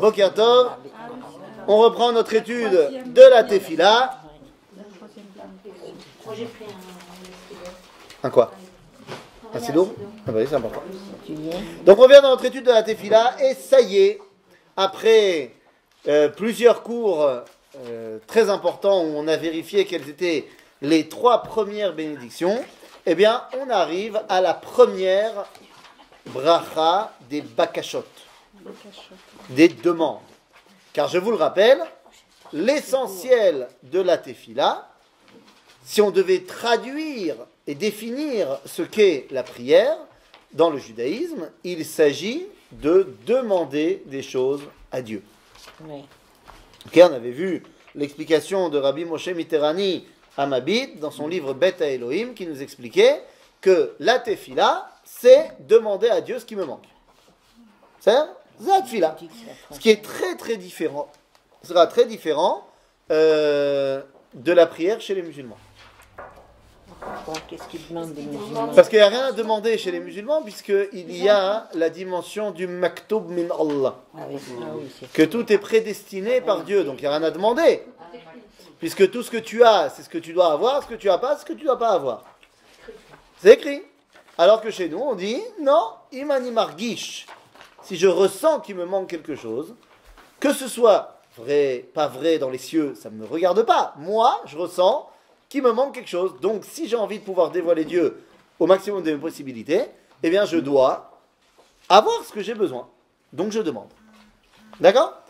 Boker Tov. On reprend notre étude de la Tefila. Un quoi? Un sidour Ah bah oui, c'est important. Donc on vient dans notre étude de la Tefila et ça y est, après euh, plusieurs cours euh, très importants où on a vérifié quelles étaient les trois premières bénédictions, eh bien on arrive à la première bracha des bakashot, des demandes. Car je vous le rappelle, l'essentiel de la tefila, si on devait traduire et définir ce qu'est la prière dans le judaïsme, il s'agit de demander des choses à Dieu. Ok, on avait vu l'explication de Rabbi Moshe Mitterrani à Mabit dans son livre Bet à Elohim qui nous expliquait que la tefila, c'est demander à Dieu ce qui me manque. C'est Zatfila. Ce qui est très très différent, sera très différent euh, de la prière chez les musulmans. Qu'est-ce qu'il demande des musulmans Parce qu'il n'y a rien à demander chez les musulmans, puisqu'il y a la dimension du maktub min Allah. Ah ah Que tout est prédestiné par Dieu, donc il n'y a rien à demander. Puisque tout ce que tu as, c'est ce que tu dois avoir, ce que tu n'as pas, ce que tu ne dois pas avoir. C'est écrit. Alors que chez nous, on dit non, imani margish. Si je ressens qu'il me manque quelque chose, que ce soit vrai, pas vrai dans les cieux, ça ne me regarde pas. Moi, je ressens qu'il me manque quelque chose. Donc, si j'ai envie de pouvoir dévoiler Dieu au maximum de mes possibilités, eh bien, je dois avoir ce que j'ai besoin. Donc, je demande. D'accord?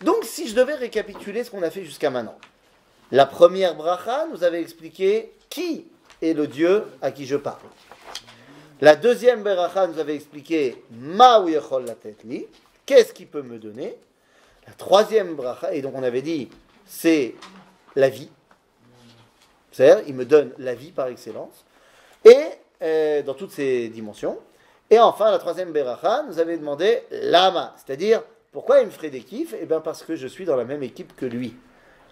Donc, si je devais récapituler ce qu'on a fait jusqu'à maintenant, la première bracha nous avait expliqué qui est le Dieu à qui je parle. La deuxième bracha nous avait expliqué ma ou yechol la tête li, qu'est-ce qu'il peut me donner? La troisième bracha, et donc on avait dit, c'est la vie. C'est-à-dire, il me donne la vie par excellence, et euh, dans toutes ses dimensions. Et enfin, la troisième bracha nous avait demandé lama, c'est-à-dire, pourquoi il me ferait des kiffs? Eh bien, parce que je suis dans la même équipe que lui.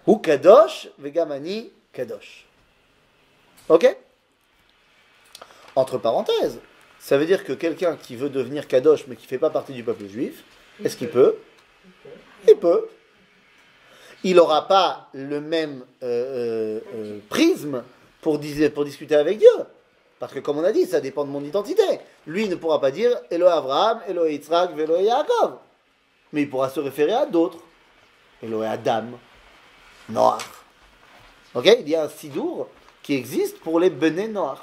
Ou kadosh, vegamani kadosh. Ok? Entre parenthèses, ça veut dire que quelqu'un qui veut devenir kadosh mais qui ne fait pas partie du peuple juif, est-ce qu'il peut Il peut. Il n'aura pas le même euh, euh, euh, prisme pour, dis- pour discuter avec Dieu. Parce que comme on a dit, ça dépend de mon identité. Lui ne pourra pas dire Eloé Abraham, Eloé Yitzhak, Eloé Yaakov. Mais il pourra se référer à d'autres. Eloé Adam, Noach. Ok? Il y a un sidour qui existe pour les Bené Noach.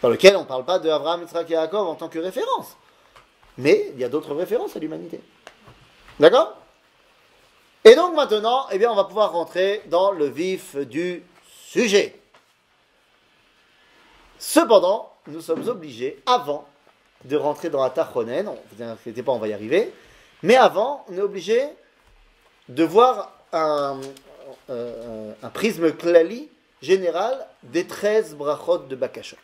Dans lequel on ne parle pas de Abraham, Yitzhak et Yaakov en tant que référence. Mais il y a d'autres références à l'humanité. D'accord? Et donc maintenant, eh bien, on va pouvoir rentrer dans le vif du sujet. Cependant, nous sommes obligés, avant de rentrer dans la Tachonen, ne vous inquiétez pas, on va y arriver, mais avant, on est obligé de voir un, euh, un prisme klali général des 13 brachot de Bakashot.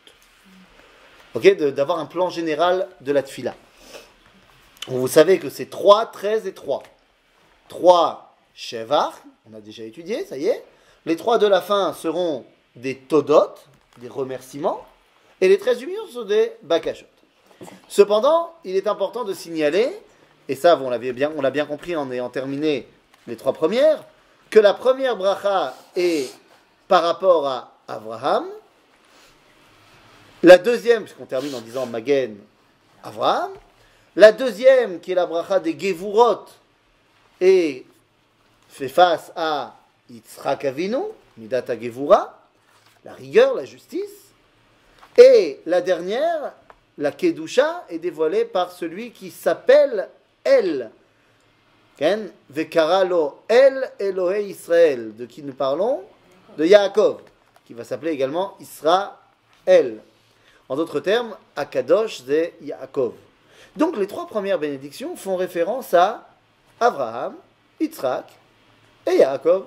Ok, de- d'avoir un plan général de la tfila. Vous savez que c'est 3, 13 et 3. 3 Shevar, on a déjà étudié, ça y est. Les 3 de la fin seront des Todot, des remerciements. Et les 13 du milieu sont des Bakashot. Cependant, il est important de signaler, et ça on l'avait bien, l'a bien compris en ayant terminé les trois premières, que la première bracha est par rapport à Abraham. La deuxième, puisqu'on termine en disant Magen, Abraham. La deuxième, qui est la bracha des Gevurot, et fait face à Yitzhak Avinu, Midata Gevura, la rigueur, la justice. Et la dernière, la Kedusha, est dévoilée par celui qui s'appelle El. Ken, Vekara lo El Elohe Israël. De qui nous parlons? De Yaakov, qui va s'appeler également Israël. En d'autres termes, Akadosh c'est Yaakov. Donc les trois premières bénédictions font référence à Abraham, Yitzhak et Yaakov.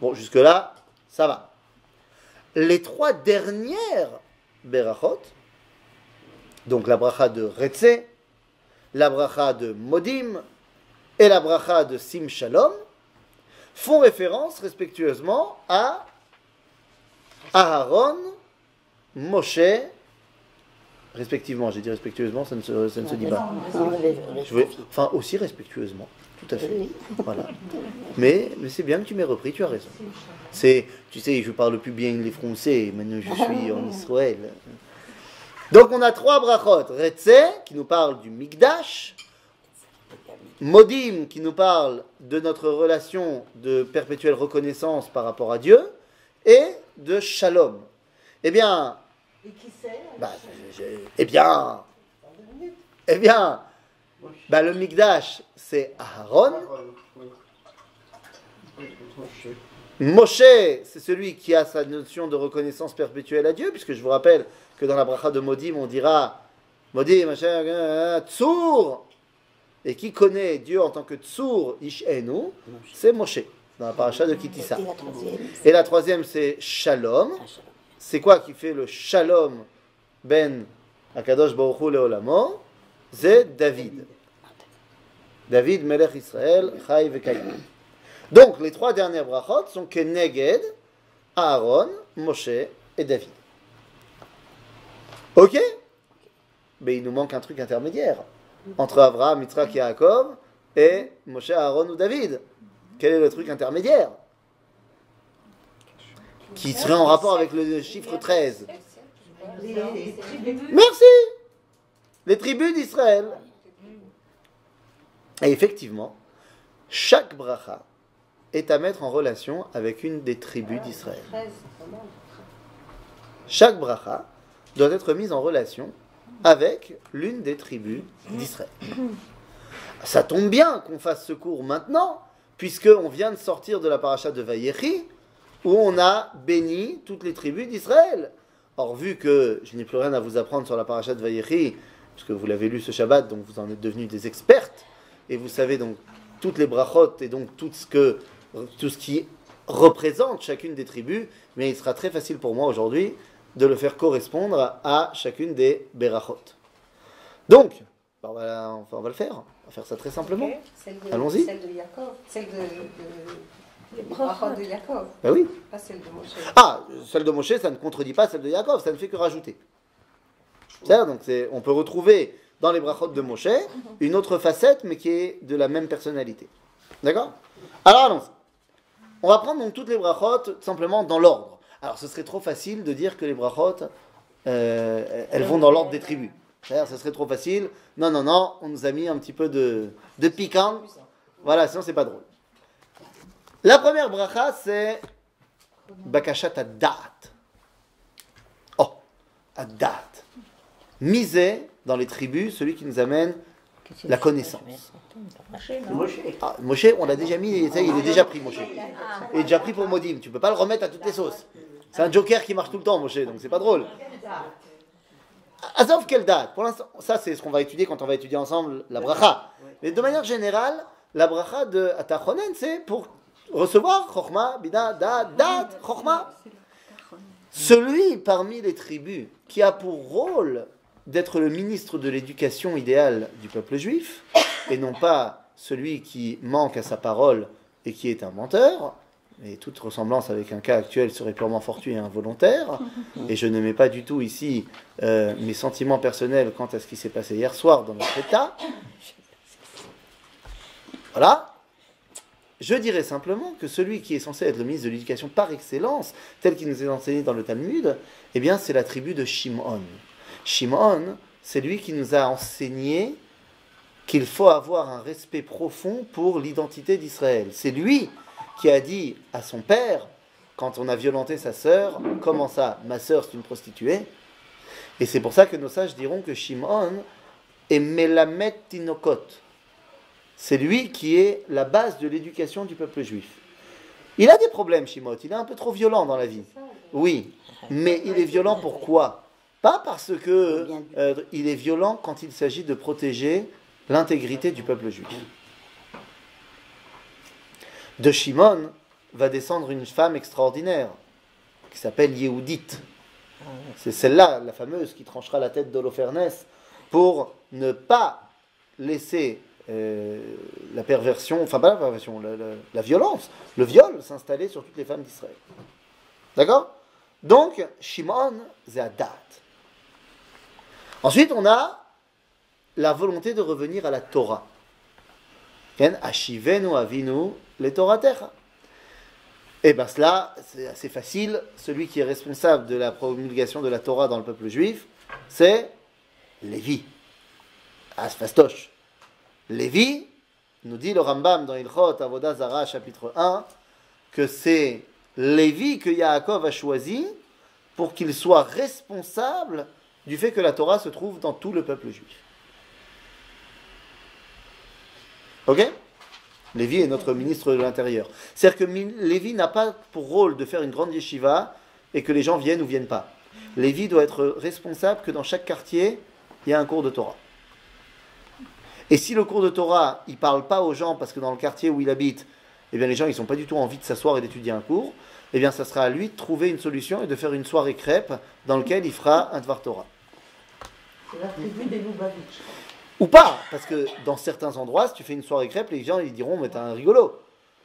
Bon, jusque-là, ça va. Les trois dernières Berachot, donc la bracha de Retze, la bracha de Modim et la bracha de Sim Shalom, font référence respectueusement à Aaron, Moshe Respectivement, j'ai dit respectueusement, ça ne se, ça ne se dit pas. Je enfin, aussi respectueusement, tout à fait. Voilà. Mais, mais c'est bien que tu m'aies repris, tu as raison. C'est, tu sais, je parle plus bien les Français, maintenant je suis en Israël. Donc on a trois brachot. Retze, qui nous parle du Mikdash. Modim, qui nous parle de notre relation de perpétuelle reconnaissance par rapport à Dieu. Et de Shalom. Eh bien, Et qui c'est bah, je- je- eh bien, eh bien, bah, le Mikdash, c'est Aaron. Moshe, c'est celui qui a sa notion de reconnaissance perpétuelle à Dieu, puisque je vous rappelle que dans la bracha de Modim, on dira Modim, Tsour. Et qui connaît Dieu en tant que Tsour, Ishenu, c'est Moshe, dans la paracha de Kitissa. Et la troisième, c'est Shalom. c'est C'est quoi qui fait le Shalom ben Akadosh Baruch Hu Leolamo C'est David. David, Melech Israël, Chai Vekayim. Donc, les trois dernières brachot sont Keneged, Aaron, Moshe et David. Ok? Mais il nous manque un truc intermédiaire entre Abraham, Yitzhak et Yaakov et Moshe, Aaron ou David. Quel est le truc intermédiaire Qui serait en rapport avec le chiffre 13 Les tribus. Merci Les tribus d'Israël. Et effectivement, chaque bracha est à mettre en relation avec une des tribus d'Israël. Chaque bracha doit être mise en relation avec l'une des tribus d'Israël. Ça tombe bien qu'on fasse ce cours maintenant, puisqu'on vient de sortir de la paracha de Vayechi, où on a béni toutes les tribus d'Israël. Or, vu que je n'ai plus rien à vous apprendre sur la paracha de Vayechi, puisque vous l'avez lu ce Shabbat, donc vous en êtes devenus des expertes, et vous savez donc toutes les brachot et donc tout ce, que, tout ce qui représente chacune des tribus, mais il sera très facile pour moi aujourd'hui de le faire correspondre à chacune des berachot. Donc, bah, on, va, enfin, on va le faire. On va faire ça très simplement. De- Allons-y. Celle de Yaakov. Celle de, de, les brachot de Yaakov, Bah oui. pas celle de Moshe. Ah, celle de Moshe, ça ne contredit pas celle de Yaakov, ça ne fait que rajouter. C'est-à-dire, donc c'est, on peut retrouver dans les brachot de Moshe une autre facette, mais qui est de la même personnalité. D'accord? Alors allons-y. On va prendre donc toutes les brachot simplement dans l'ordre. Alors ce serait trop facile de dire que les brachot, euh, elles vont dans l'ordre des tribus. C'est-à-dire, ce serait trop facile. Non, non, non, on nous a mis un petit peu de, de piquant. Voilà, sinon c'est pas drôle. La première bracha, c'est Bakashat Adat. Oh, Adat. Miser dans les tribus, celui qui nous amène la connaissance. Ah, Moshe, on l'a déjà mis, est, il est déjà pris, Moshe. Il est déjà pris pour Modim. Tu peux pas le remettre à toutes les sauces. C'est un joker qui marche tout le temps, Moshe, donc c'est pas drôle. Azov, quelle date? Pour l'instant, ça c'est ce qu'on va étudier quand on va étudier ensemble la bracha. Mais de manière générale, la bracha de Atachonen, c'est pour recevoir Chochma, Bida, Da, Dat, Chochma. Celui parmi les tribus qui a pour rôle d'être le ministre de l'éducation idéale du peuple juif, et non pas celui qui manque à sa parole et qui est un menteur, et toute ressemblance avec un cas actuel serait purement fortuit et involontaire, et je ne mets pas du tout ici euh, mes sentiments personnels quant à ce qui s'est passé hier soir dans notre État. Voilà. Je dirais simplement que celui qui est censé être le ministre de l'Éducation par excellence, tel qu'il nous est enseigné dans le Talmud, eh bien c'est la tribu de Shimon. Shimon, c'est lui qui nous a enseigné qu'il faut avoir un respect profond pour l'identité d'Israël. C'est lui qui a dit à son père, quand on a violenté sa sœur, comment ça, ma sœur c'est une prostituée? Et c'est pour ça que nos sages diront que Shimon est Melamed Tinokot. C'est lui qui est la base de l'éducation du peuple juif. Il a des problèmes, Shimon. Il est un peu trop violent dans la vie. Oui, mais il est violent pourquoi? Pas parce que euh, il est violent quand il s'agit de protéger l'intégrité du peuple juif. De Shimon va descendre une femme extraordinaire qui s'appelle Yehudit. C'est celle-là, la fameuse, qui tranchera la tête d'Holofernès pour ne pas laisser euh, la perversion, enfin pas la perversion, la, la- violence, le viol s'installer sur toutes les femmes d'Israël. D'accord? Donc, Shimon, c'est Adat. Ensuite, on a la volonté de revenir à la Torah. Ashivenu. Et bien cela, c'est assez facile. Celui qui est responsable de la promulgation de la Torah dans le peuple juif, c'est Lévi. Asfastosh. Lévi, nous dit le Rambam dans Ilchot Avodah Zara chapitre 1, que c'est Lévi que Yaakov a choisi pour qu'il soit responsable du fait que la Torah se trouve dans tout le peuple juif. Ok? Lévi est notre ministre de l'Intérieur. C'est-à-dire que Lévi n'a pas pour rôle de faire une grande yeshiva et que les gens viennent ou viennent pas. Lévi doit être responsable que dans chaque quartier, il y a un cours de Torah. Et si le cours de Torah, il parle pas aux gens parce que dans le quartier où il habite, eh bien les gens ils n'ont pas du tout envie de s'asseoir et d'étudier un cours, eh bien ça sera à lui de trouver une solution et de faire une soirée crêpe dans laquelle il fera un Dvar Torah. C'est des. Ou pas, parce que dans certains endroits, si tu fais une soirée crêpe, les gens ils diront mais t'es un rigolo.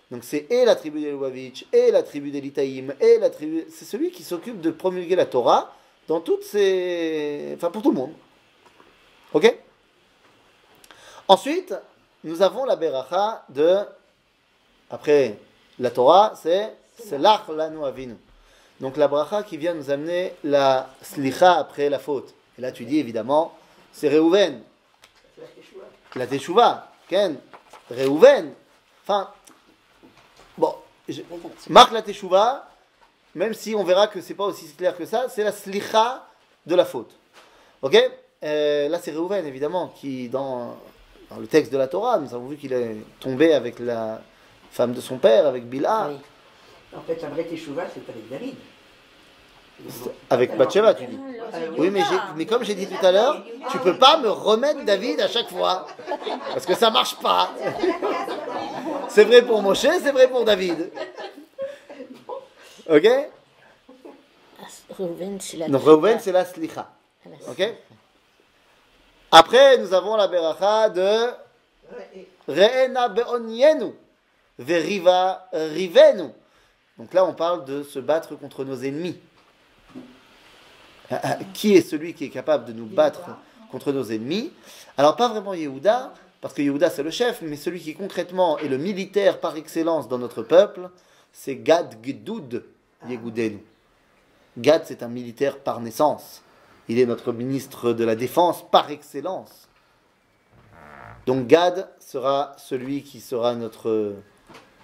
Donc c'est et la tribu des Lubavitch, et la tribu des Litaïm, et la tribu... C'est celui qui s'occupe de promulguer la Torah dans toutes ces... Enfin pour tout le monde. Ok? Ensuite, nous avons la beracha de... Après la Torah, c'est... C'est l'ach lanu avinu. Donc la bracha qui vient nous amener la slicha après la faute. Et là tu dis évidemment, c'est Réhouven. La teshuva, Ken, Réhouven. Enfin, bon, je- marque la teshuva, même si on verra que c'est pas aussi clair que ça, c'est la slicha de la faute. Ok? Euh, Là c'est Réhouven évidemment, qui dans, le texte de la Torah, nous avons vu qu'il est tombé avec la femme de son père, avec Bilha. En fait, la vraie teshuva, c'est avec David. Avec Bathsheba, tu dis. Oui, mais, comme j'ai dit tout à l'heure, tu peux pas me remettre David à chaque fois. Parce que ça marche pas. C'est vrai pour Moshe, c'est vrai pour David. Ok? Reuven, c'est la Donc Reuven, c'est la slicha. Ok? Après, nous avons la beracha de Re'ena be'onyenu Veriva rivenu. Donc là, on parle de se battre contre nos ennemis. Ah, ah, Qui est celui qui est capable de nous battre contre nos ennemis Alors, pas vraiment Yehuda, parce que Yehuda c'est le chef, mais celui qui concrètement est le militaire par excellence dans notre peuple, c'est Gad Gdoud Yehudenu. Gad, c'est un militaire par naissance. Il est notre ministre de la Défense par excellence. Donc Gad sera celui qui sera notre,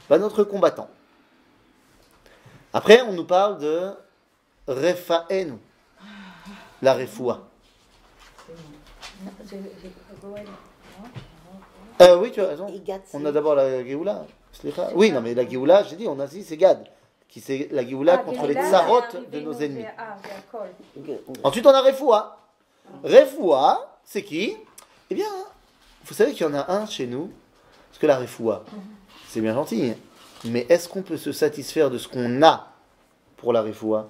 bah, notre combattant. Après, on nous parle de Refaenu, la Refoua. Euh, oui, tu as raison. On a d'abord la Géoula. Oui, non, mais la Géoula, j'ai dit, on a dit, c'est Gad. Qui c'est la Géoula contre les tsarot de nos ennemis. Ensuite, on a Refoua. Refoua, c'est qui? Eh bien, vous savez qu'il y en a un chez nous. Parce que la Refoua, c'est bien gentil. Mais est-ce qu'on peut se satisfaire de ce qu'on a pour la Refoua?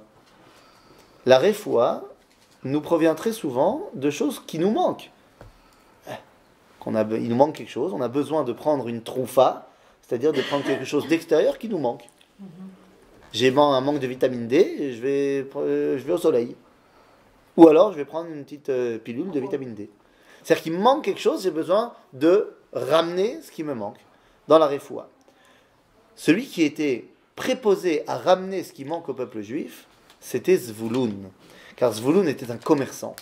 La Refoua nous provient très souvent de choses qui nous manquent. Eh, Qu'on a, il nous manque quelque chose, on a besoin de prendre une troufa, c'est-à-dire de prendre quelque chose d'extérieur qui nous manque. J'ai man- un manque de vitamine D, et je vais, euh, je vais au soleil. Ou alors je vais prendre une petite euh, pilule de vitamine D. C'est-à-dire qu'il me manque quelque chose, j'ai besoin de ramener ce qui me manque dans la réfoua. Celui qui était préposé à ramener ce qui manque au peuple juif, c'était Zvouloun. Car Zvouloun était un commerçant.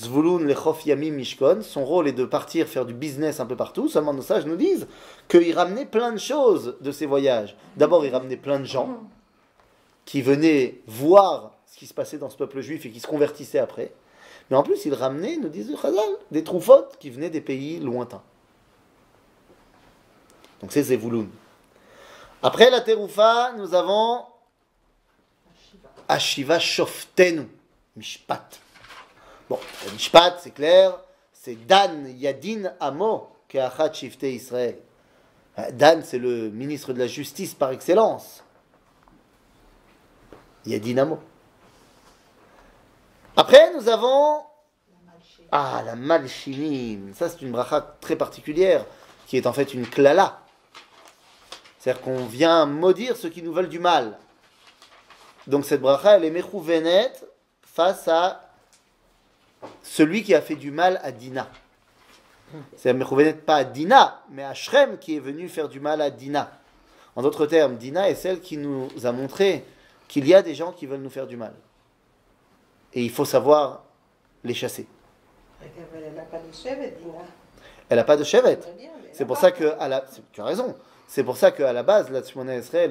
Zvouloun, Lechof Yamim Mishkon, son rôle est de partir faire du business un peu partout. Seulement nos sages nous disent qu'il ramenait plein de choses de ses voyages. D'abord, il ramenait plein de gens qui venaient voir ce qui se passait dans ce peuple juif et qui se convertissaient après. Mais en plus, il ramenait, nous disent des troufotes qui venaient des pays lointains. Donc c'est Zevouloun. Après la Teroufa, nous avons Ashiva Shoftenu, Mishpat. Bon, Mishpat, c'est clair, c'est Dan Yadin Amo, Keachat Shifte Israël. Euh, Dan, c'est le ministre de la Justice par excellence. Yadin Amo. Après, nous avons ah, la Malchinim. Ça, c'est une bracha très particulière, qui est en fait une klala. C'est-à-dire qu'on vient maudire ceux qui nous veulent du mal. Donc cette bracha, elle est mechouvenet face à celui qui a fait du mal à Dina. C'est Mechouvenet pas à Dina, mais à Shrem qui est venu faire du mal à Dina. En d'autres termes, Dina est celle qui nous a montré qu'il y a des gens qui veulent nous faire du mal. Et il faut savoir les chasser. Elle n'a pas de Dina. Elle n'a pas de chevet. C'est pour ça que, à la, tu as raison, c'est pour ça qu'à la base, la Tzmona Israël